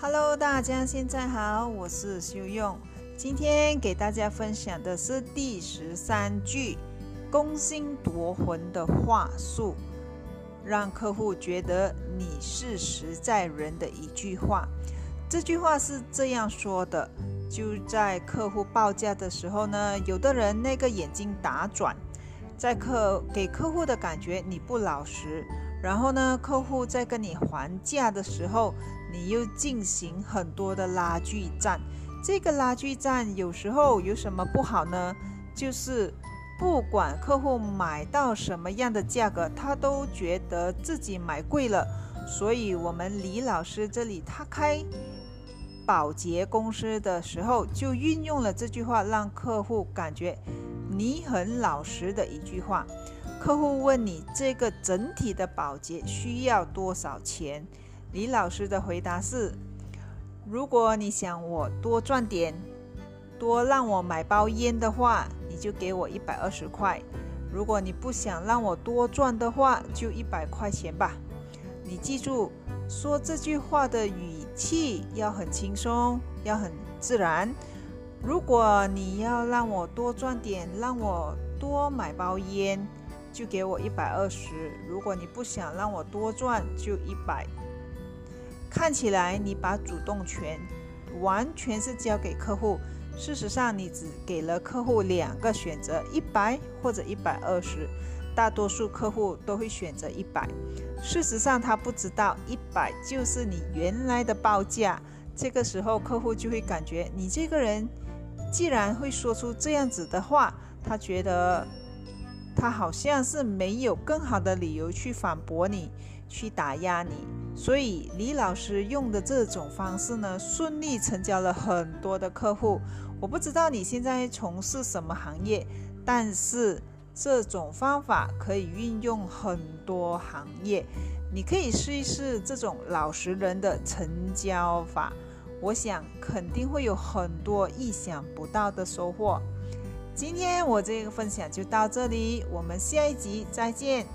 Hello，大家现在好，我是修用。今天给大家分享的是第十三句攻心夺魂的话术，让客户觉得你是实在人的一句话。这句话是这样说的：就在客户报价的时候呢，有的人那个眼睛打转，在客给客户的感觉你不老实。然后呢，客户在跟你还价的时候，你又进行很多的拉锯战。这个拉锯战有时候有什么不好呢？就是不管客户买到什么样的价格，他都觉得自己买贵了。所以，我们李老师这里他开保洁公司的时候，就运用了这句话，让客户感觉你很老实的一句话。客户问你这个整体的保洁需要多少钱？李老师的回答是：如果你想我多赚点，多让我买包烟的话，你就给我一百二十块；如果你不想让我多赚的话，就一百块钱吧。你记住，说这句话的语气要很轻松，要很自然。如果你要让我多赚点，让我多买包烟。就给我一百二十。如果你不想让我多赚，就一百。看起来你把主动权完全是交给客户，事实上你只给了客户两个选择：一百或者一百二十。大多数客户都会选择一百。事实上他不知道一百就是你原来的报价。这个时候客户就会感觉你这个人既然会说出这样子的话，他觉得。他好像是没有更好的理由去反驳你，去打压你，所以李老师用的这种方式呢，顺利成交了很多的客户。我不知道你现在从事什么行业，但是这种方法可以运用很多行业，你可以试一试这种老实人的成交法，我想肯定会有很多意想不到的收获。今天我这个分享就到这里，我们下一集再见。